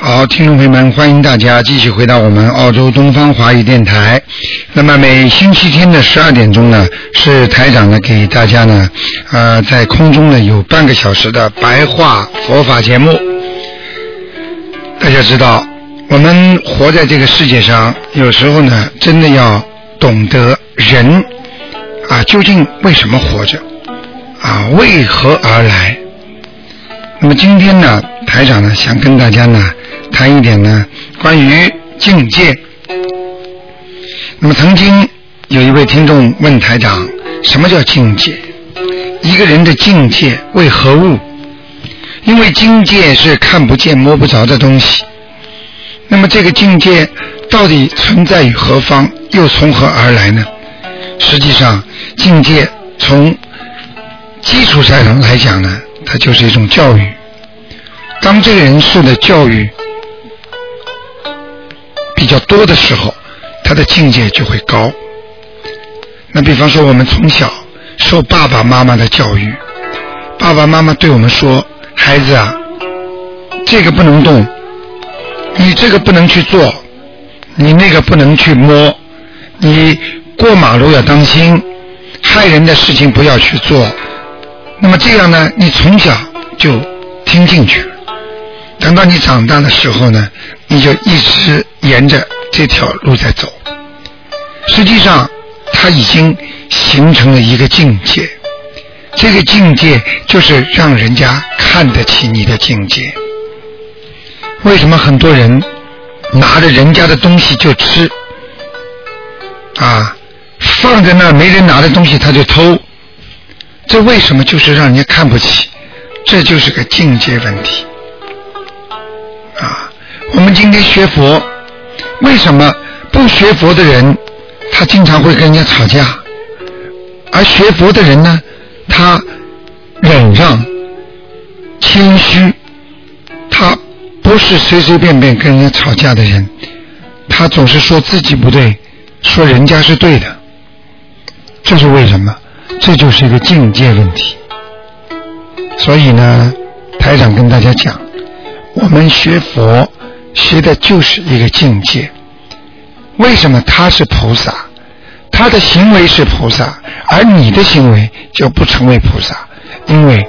好，听众朋友们，欢迎大家继续回到我们澳洲东方华语电台。那么每星期天的十二点钟呢，是台长呢给大家呢，呃，在空中呢有半个小时的白话佛法节目。大家知道，我们活在这个世界上，有时候呢，真的要懂得人啊究竟为什么活着，啊为何而来。那么今天呢，台长呢想跟大家呢谈一点呢关于境界。那么曾经有一位听众问台长，什么叫境界？一个人的境界为何物？因为境界是看不见摸不着的东西。那么这个境界到底存在于何方？又从何而来呢？实际上，境界从基础上来讲呢，它就是一种教育。当这个人受的教育比较多的时候，他的境界就会高。那比方说，我们从小受爸爸妈妈的教育，爸爸妈妈对我们说：“孩子啊，这个不能动，你这个不能去做，你那个不能去摸，你过马路要当心，害人的事情不要去做。”那么这样呢，你从小就听进去了。等到你长大的时候呢，你就一直沿着这条路在走。实际上，它已经形成了一个境界。这个境界就是让人家看得起你的境界。为什么很多人拿着人家的东西就吃？啊，放在那没人拿的东西他就偷。这为什么就是让人家看不起？这就是个境界问题。啊，我们今天学佛，为什么不学佛的人，他经常会跟人家吵架，而学佛的人呢，他忍让、谦虚，他不是随随便便跟人家吵架的人，他总是说自己不对，说人家是对的，这是为什么？这就是一个境界问题。所以呢，台长跟大家讲。我们学佛学的就是一个境界。为什么他是菩萨？他的行为是菩萨，而你的行为就不成为菩萨，因为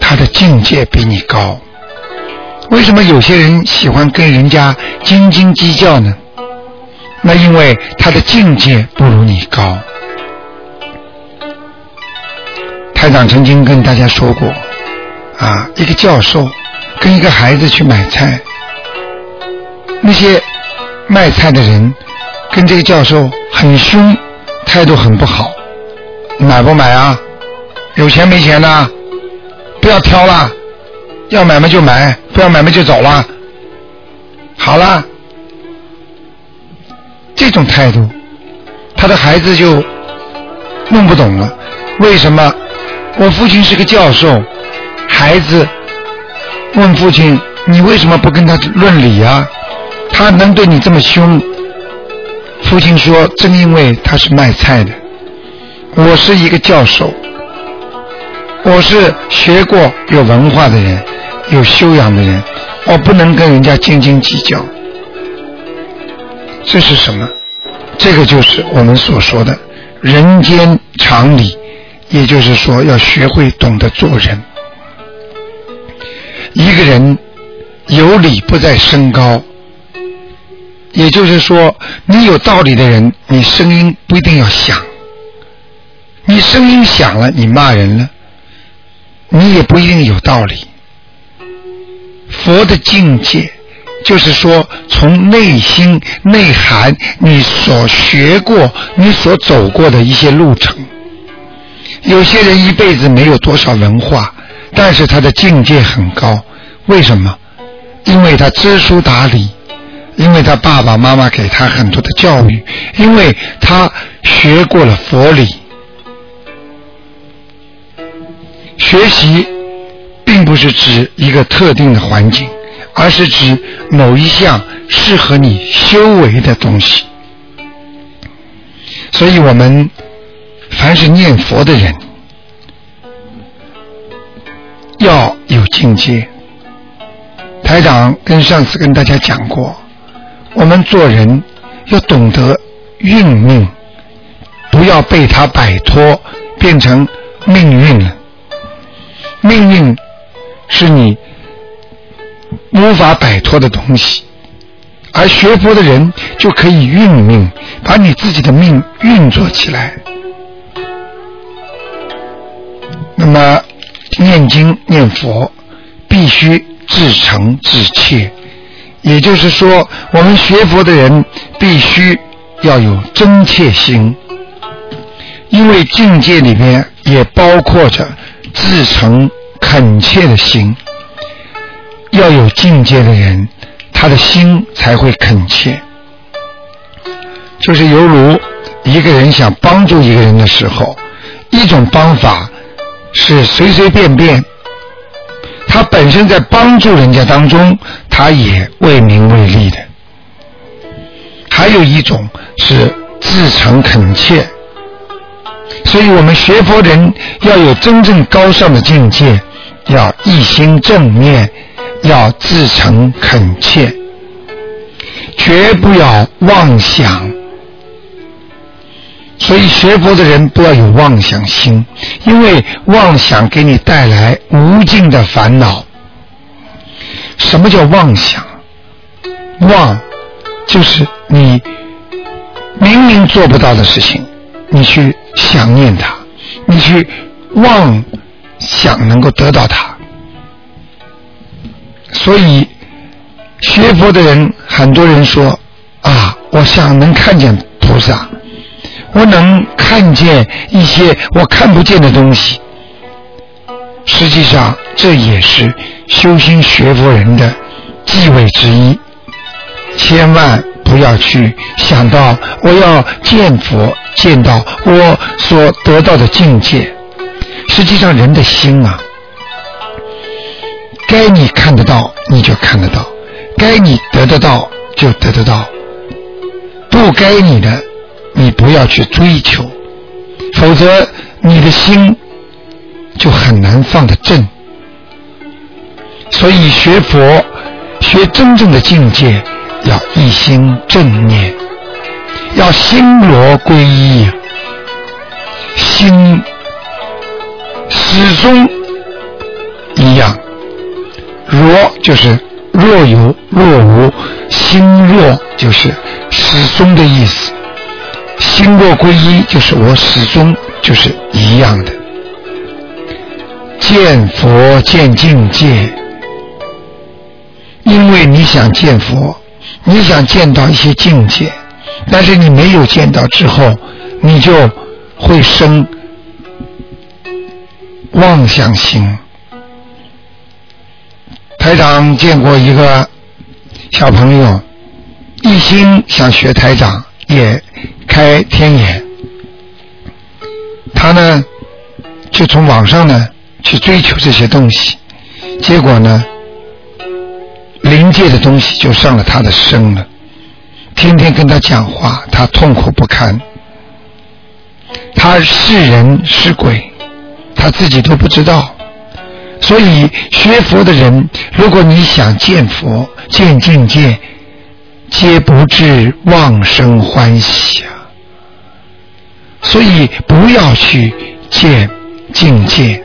他的境界比你高。为什么有些人喜欢跟人家斤斤计较呢？那因为他的境界不如你高。台长曾经跟大家说过，啊，一个教授。跟一个孩子去买菜，那些卖菜的人跟这个教授很凶，态度很不好。买不买啊？有钱没钱呢？不要挑了，要买嘛就买，不要买嘛就走了。好了，这种态度，他的孩子就弄不懂了。为什么我父亲是个教授，孩子？问父亲：“你为什么不跟他论理啊？他能对你这么凶？”父亲说：“正因为他是卖菜的，我是一个教授，我是学过、有文化的人，有修养的人，我不能跟人家斤斤计较。这是什么？这个就是我们所说的人间常理，也就是说，要学会懂得做人。”一个人有理不在声高，也就是说，你有道理的人，你声音不一定要响。你声音响了，你骂人了，你也不一定有道理。佛的境界，就是说，从内心内涵你所学过、你所走过的一些路程。有些人一辈子没有多少文化。但是他的境界很高。为什么？因为他知书达理，因为他爸爸妈妈给他很多的教育，因为他学过了佛理。学习并不是指一个特定的环境，而是指某一项适合你修为的东西。所以我们凡是念佛的人，要有境界。台长跟上次跟大家讲过，我们做人要懂得运命，不要被他摆脱，变成命运了。命运是你无法摆脱的东西，而学佛的人就可以运命，把你自己的命运作起来。那么念经念佛必须至诚至切，也就是说，我们学佛的人必须要有真切心，因为境界里面也包括着。至诚恳切的心，要有境界的人，他的心才会恳切。就是犹如一个人想帮助一个人的时候，一种方法是随随便便，他本身在帮助人家当中，他也为名为利的；还有一种是自诚恳切。所以我们学佛人要有真正高尚的境界，要一心正念，要自诚恳切，绝不要妄想。所以学佛的人不要有妄想心，因为妄想给你带来无尽的烦恼。什么叫妄想？妄就是你明明做不到的事情。你去想念他，你去妄想能够得到他，所以学佛的人，很多人说啊，我想能看见菩萨，我能看见一些我看不见的东西。实际上，这也是修心学佛人的忌讳之一，千万不要去想到我要见佛。见到我所得到的境界，实际上人的心啊，该你看得到你就看得到，该你得得到就得得到，不该你的你不要去追求，否则你的心就很难放得正。所以学佛学真正的境界，要一心正念。要心罗归一，心始终一样。若就是若有若无，心若就是始终的意思。心若归一，就是我始终就是一样的。见佛见境界，因为你想见佛，你想见到一些境界。但是你没有见到之后，你就会生妄想心。台长见过一个小朋友，一心想学台长，也开天眼，他呢就从网上呢去追求这些东西，结果呢灵界的东西就上了他的身了。天天跟他讲话，他痛苦不堪。他是人是鬼，他自己都不知道。所以学佛的人，如果你想见佛、见境界，皆不至妄生欢喜。所以不要去见境界。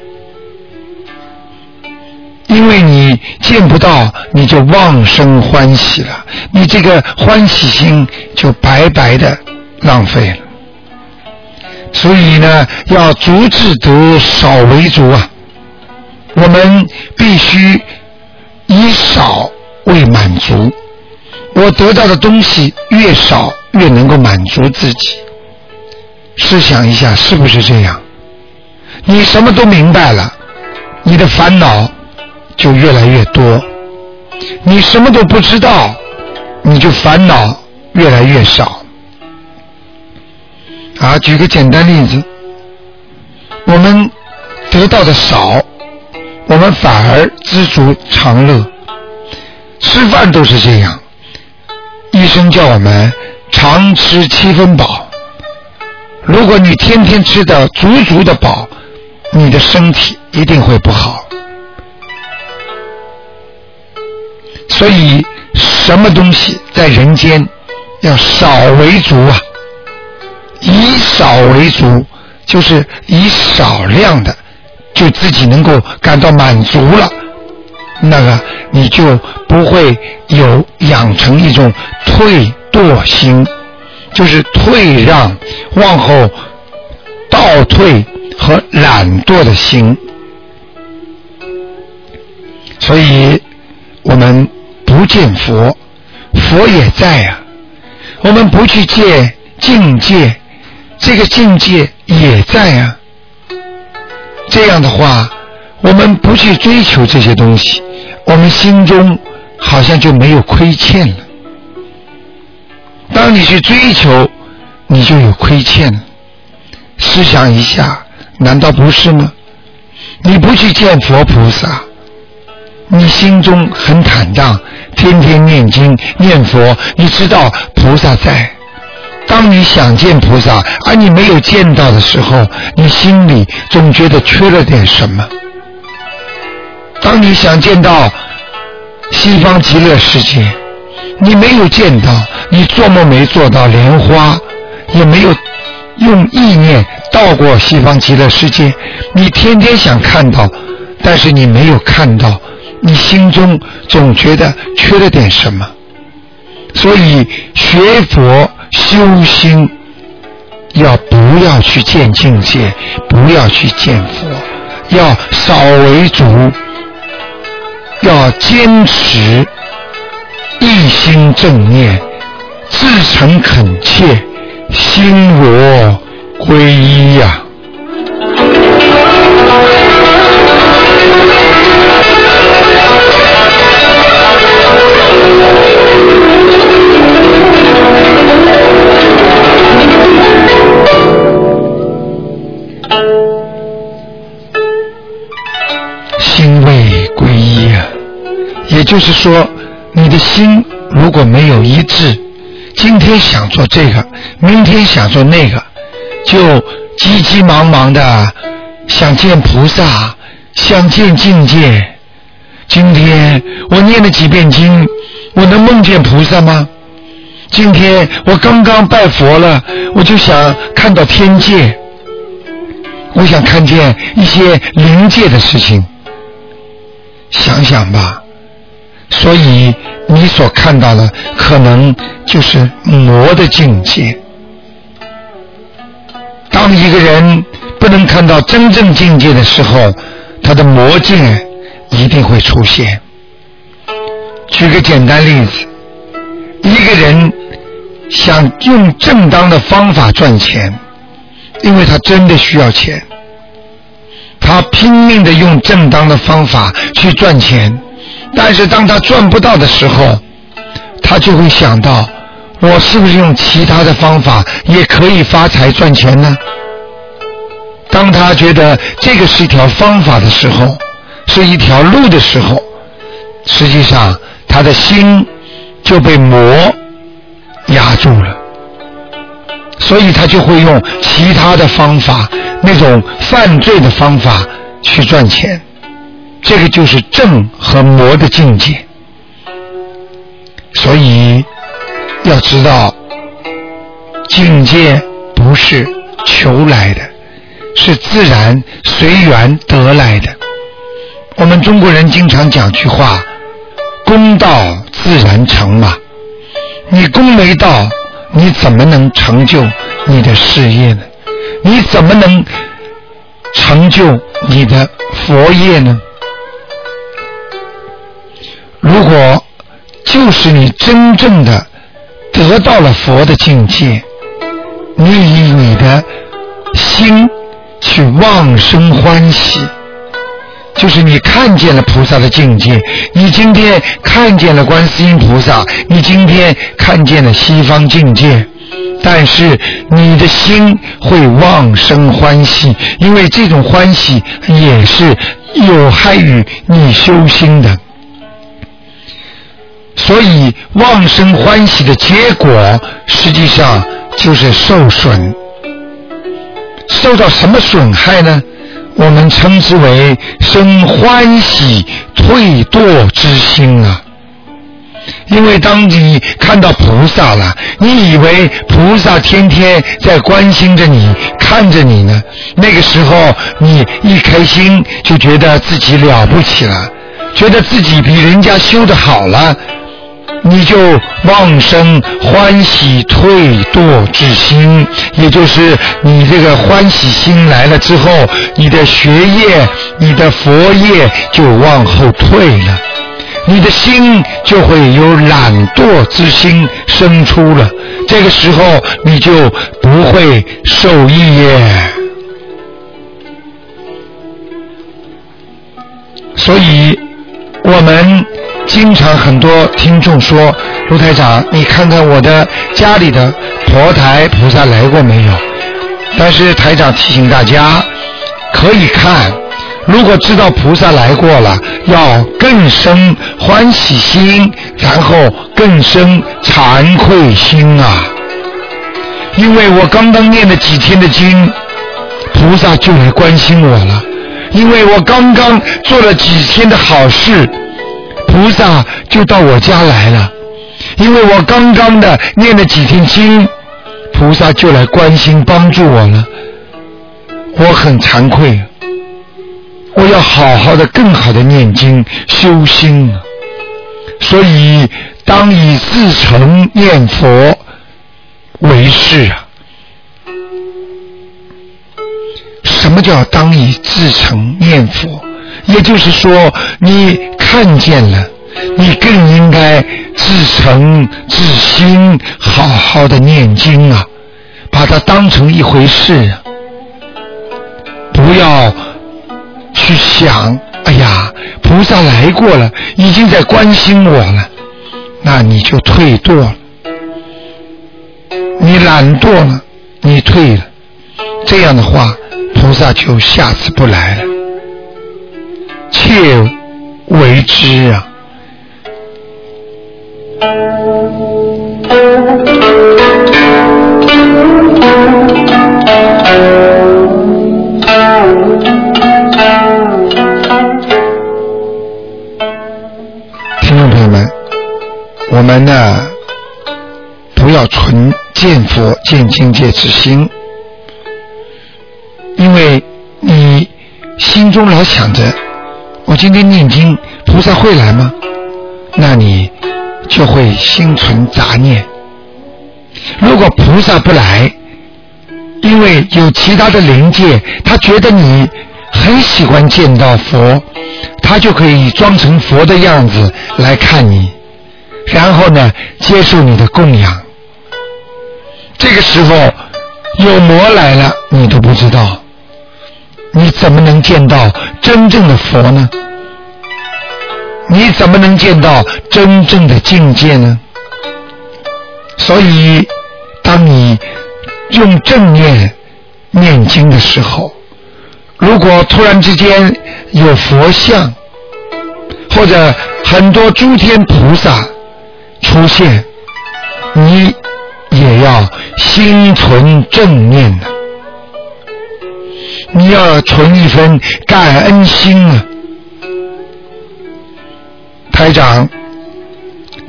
因为你见不到，你就妄生欢喜了，你这个欢喜心就白白的浪费了。所以呢，要足智得少为足啊。我们必须以少为满足。我得到的东西越少，越能够满足自己。试想一下，是不是这样？你什么都明白了。你的烦恼就越来越多；你什么都不知道，你就烦恼越来越少。啊，举个简单例子，我们得到的少，我们反而知足常乐。吃饭都是这样，医生叫我们常吃七分饱。如果你天天吃的足足的饱，你的身体一定会不好。所以，什么东西在人间要少为足啊？以少为足，就是以少量的，就自己能够感到满足了。那个你就不会有养成一种退惰心，就是退让、往后倒退和懒惰的心。所以，我们不见佛，佛也在啊。我们不去见境界，这个境界也在啊。这样的话，我们不去追求这些东西。我们心中好像就没有亏欠了。当你去追求，你就有亏欠了。试想一下，难道不是吗？你不去见佛菩萨，你心中很坦荡，天天念经念佛，你知道菩萨在。当你想见菩萨，而你没有见到的时候，你心里总觉得缺了点什么。当你想见到西方极乐世界，你没有见到，你做梦没做到莲花，也没有用意念到过西方极乐世界，你天天想看到，但是你没有看到，你心中总觉得缺了点什么。所以学佛修心，要不要去见境界，不要去见佛，要少为主。要坚持一心正念，至诚恳切，心如皈依呀。也就是说，你的心如果没有一致，今天想做这个，明天想做那个，就急急忙忙的想见菩萨，想见境界。今天我念了几遍经，我能梦见菩萨吗？今天我刚刚拜佛了，我就想看到天界，我想看见一些灵界的事情。想想吧。所以你所看到的可能就是魔的境界。当一个人不能看到真正境界的时候，他的魔境一定会出现。举个简单例子，一个人想用正当的方法赚钱，因为他真的需要钱，他拼命的用正当的方法去赚钱。但是当他赚不到的时候，他就会想到：我是不是用其他的方法也可以发财赚钱呢？当他觉得这个是一条方法的时候，是一条路的时候，实际上他的心就被魔压住了，所以他就会用其他的方法，那种犯罪的方法去赚钱。这个就是正和魔的境界，所以要知道，境界不是求来的，是自然随缘得来的。我们中国人经常讲句话：“功到自然成”嘛。你功没到，你怎么能成就你的事业呢？你怎么能成就你的佛业呢？如果就是你真正的得到了佛的境界，你以你的心去旺生欢喜，就是你看见了菩萨的境界，你今天看见了观世音菩萨，你今天看见了西方境界，但是你的心会妄生欢喜，因为这种欢喜也是有害于你修心的。所以妄生欢喜的结果，实际上就是受损。受到什么损害呢？我们称之为生欢喜退堕之心啊。因为当你看到菩萨了，你以为菩萨天天在关心着你、看着你呢。那个时候，你一开心就觉得自己了不起了，觉得自己比人家修的好了。你就妄生欢喜退堕之心，也就是你这个欢喜心来了之后，你的学业、你的佛业就往后退了，你的心就会有懒惰之心生出了。这个时候你就不会受益耶。所以，我们。经常很多听众说，卢台长，你看看我的家里的佛台菩萨来过没有？但是台长提醒大家，可以看，如果知道菩萨来过了，要更生欢喜心，然后更生惭愧心啊！因为我刚刚念了几天的经，菩萨就来关心我了；因为我刚刚做了几天的好事。菩萨就到我家来了，因为我刚刚的念了几天经，菩萨就来关心帮助我了。我很惭愧，我要好好的、更好的念经修心。所以，当以自成念佛为事啊。什么叫当以自成念佛？也就是说，你看见了，你更应该自诚自心，好好的念经啊，把它当成一回事，不要去想，哎呀，菩萨来过了，已经在关心我了，那你就退堕了，你懒惰了，你退了，这样的话，菩萨就下次不来了。切为之啊！听众朋友们，我们呢不要存见佛见境界之心，因为你心中老想着。今天念经，菩萨会来吗？那你就会心存杂念。如果菩萨不来，因为有其他的灵界，他觉得你很喜欢见到佛，他就可以装成佛的样子来看你，然后呢，接受你的供养。这个时候有魔来了，你都不知道。你怎么能见到真正的佛呢？你怎么能见到真正的境界呢？所以，当你用正念念经的时候，如果突然之间有佛像，或者很多诸天菩萨出现，你也要心存正念的。你要存一份感恩心啊！台长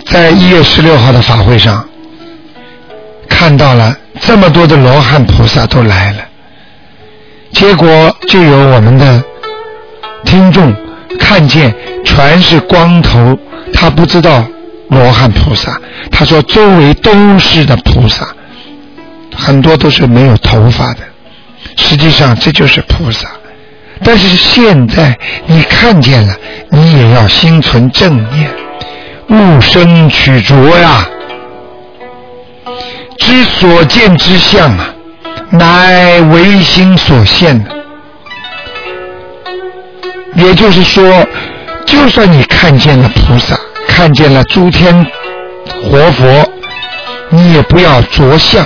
在一月十六号的法会上看到了这么多的罗汉菩萨都来了，结果就有我们的听众看见全是光头，他不知道罗汉菩萨，他说周围都是的菩萨，很多都是没有头发的。实际上这就是菩萨，但是现在你看见了，你也要心存正念，勿生取着呀。知所见之相啊，乃唯心所现。也就是说，就算你看见了菩萨，看见了诸天活佛，你也不要着相。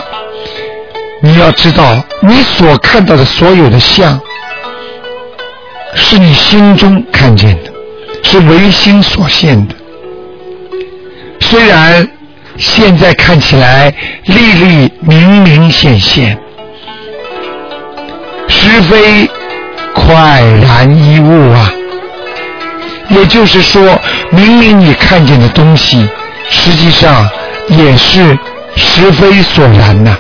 你要知道，你所看到的所有的相，是你心中看见的，是唯心所现的。虽然现在看起来历历明明显现，实非快然一物啊。也就是说，明明你看见的东西，实际上也是实非所然呐。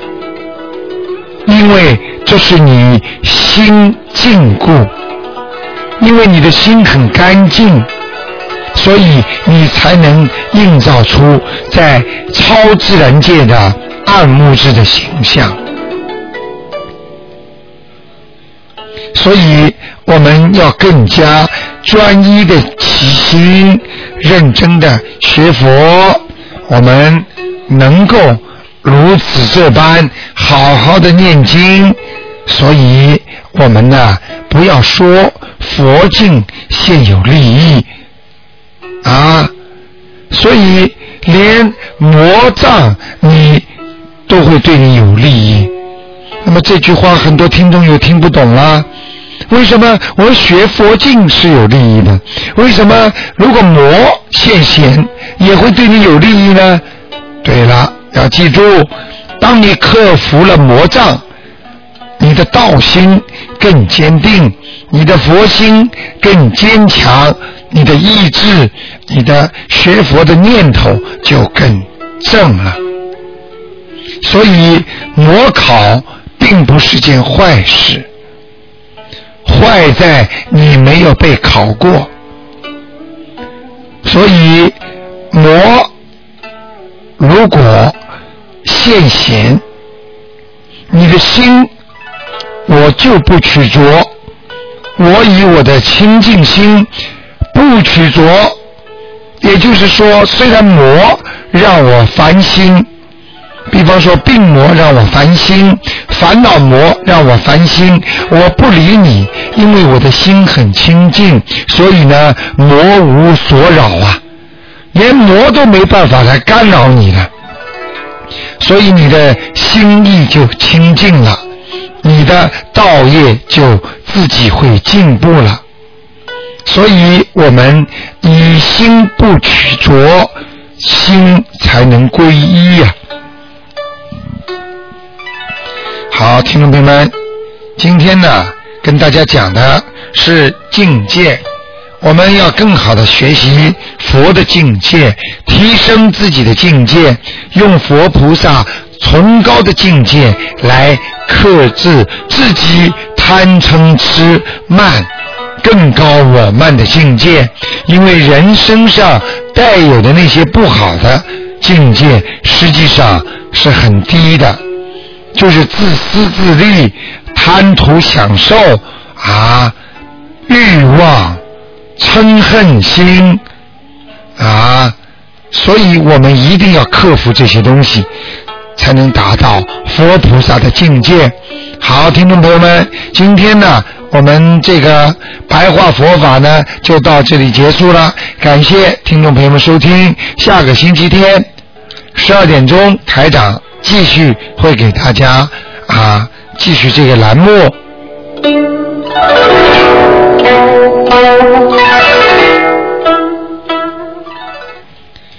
因为这是你心禁锢，因为你的心很干净。所以你才能映照出在超自然界的暗物质的形象。所以我们要更加专一的起心，认真的学佛，我们能够如此这般好好的念经。所以我们呢，不要说佛境现有利益。啊，所以连魔障你都会对你有利益。那么这句话很多听众又听不懂了。为什么我学佛经是有利益的？为什么如果魔现贤也会对你有利益呢？对了，要记住，当你克服了魔障，你的道心更坚定，你的佛心更坚强。你的意志，你的学佛的念头就更正了。所以，模考并不是件坏事，坏在你没有被考过。所以，魔如果现贤，你的心我就不取着，我以我的清净心。不取着，也就是说，虽然魔让我烦心，比方说病魔让我烦心，烦恼魔让我烦心，我不理你，因为我的心很清净，所以呢，魔无所扰啊，连魔都没办法来干扰你了，所以你的心意就清净了，你的道业就自己会进步了。所以我们以心不取着，心才能归一呀。好，听众朋友们，今天呢，跟大家讲的是境界，我们要更好的学习佛的境界，提升自己的境界，用佛菩萨崇高的境界来克制自己贪嗔痴慢。更高我慢的境界，因为人身上带有的那些不好的境界，实际上是很低的，就是自私自利、贪图享受啊、欲望、嗔恨心啊，所以我们一定要克服这些东西，才能达到佛菩萨的境界。好听众朋友们今天呢我们这个白话佛法呢就到这里结束了。感谢听众朋友们收听下个星期天十二点钟台长继续会给大家啊继续这个栏目。